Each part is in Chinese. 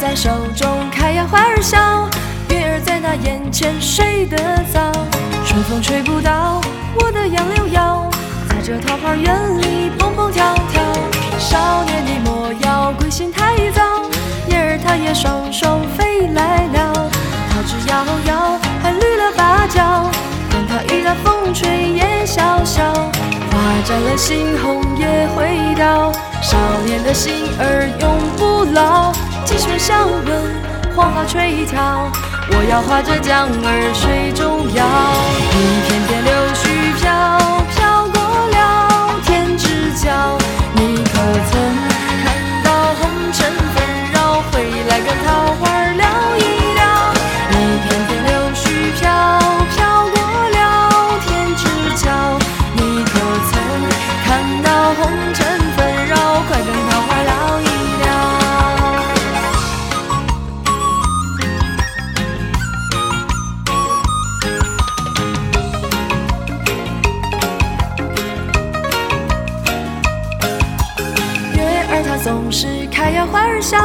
在手中开呀花儿笑，月儿在那眼前睡得早。春风吹不倒我的杨柳腰，在这桃花源里蹦蹦跳跳。少年你莫要归心太早，燕儿它也双双飞来了。桃枝摇摇，还绿了芭蕉，管它雨打风吹也潇潇。花绽了，猩红也会凋。少年的心儿永不老，鸡犬相闻，黄花垂髫。我要划着桨儿水中摇，一片片柳絮总是开呀花儿笑，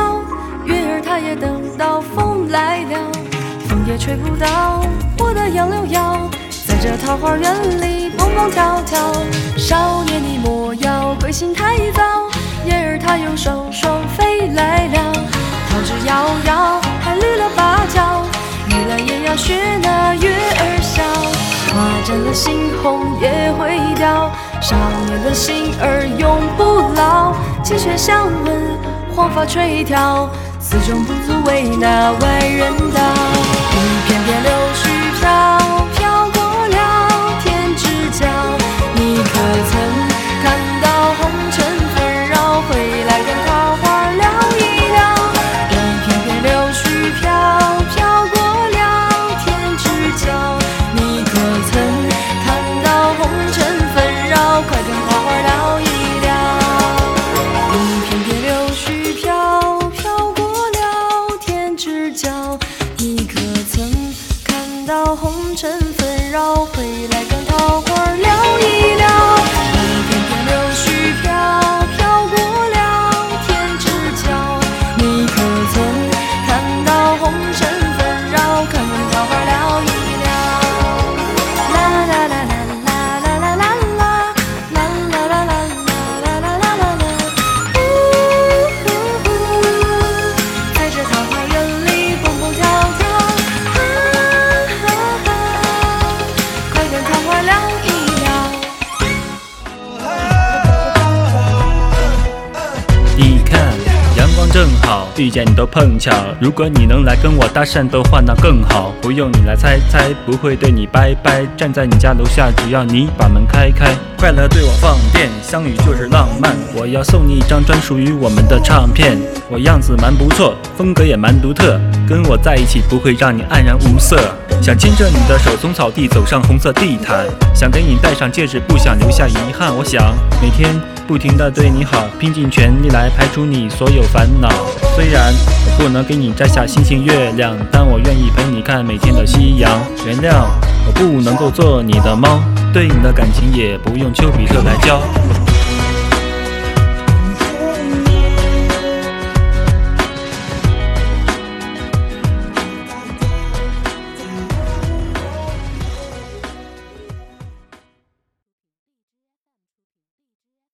月儿它也等到风来了，风也吹不倒我的杨柳腰，在这桃花源里蹦蹦跳跳。少年你莫要归心太早，燕儿它又双双飞来了，桃枝摇摇，还绿了芭蕉，玉兰也要学那月儿笑。花绽了，新红也会掉。少年的心儿永不老，鸡犬相闻，黄发垂髫，此中不足为那外人道。一片片柳絮遇见你都碰巧。如果你能来跟我搭讪的话，那更好。不用你来猜猜，不会对你拜拜。站在你家楼下，只要你把门开开。快乐对我放电，相遇就是浪漫。我要送你一张专属于我们的唱片。我样子蛮不错，风格也蛮独特，跟我在一起不会让你黯然无色。想牵着你的手从草地走上红色地毯，想给你戴上戒指，不想留下遗憾。我想每天不停地对你好，拼尽全力来排除你所有烦恼。虽然我不能给你摘下星星月亮，但我愿意陪你看每天的夕阳。原谅我不能够做你的猫，对你的感情也不用丘比特来教。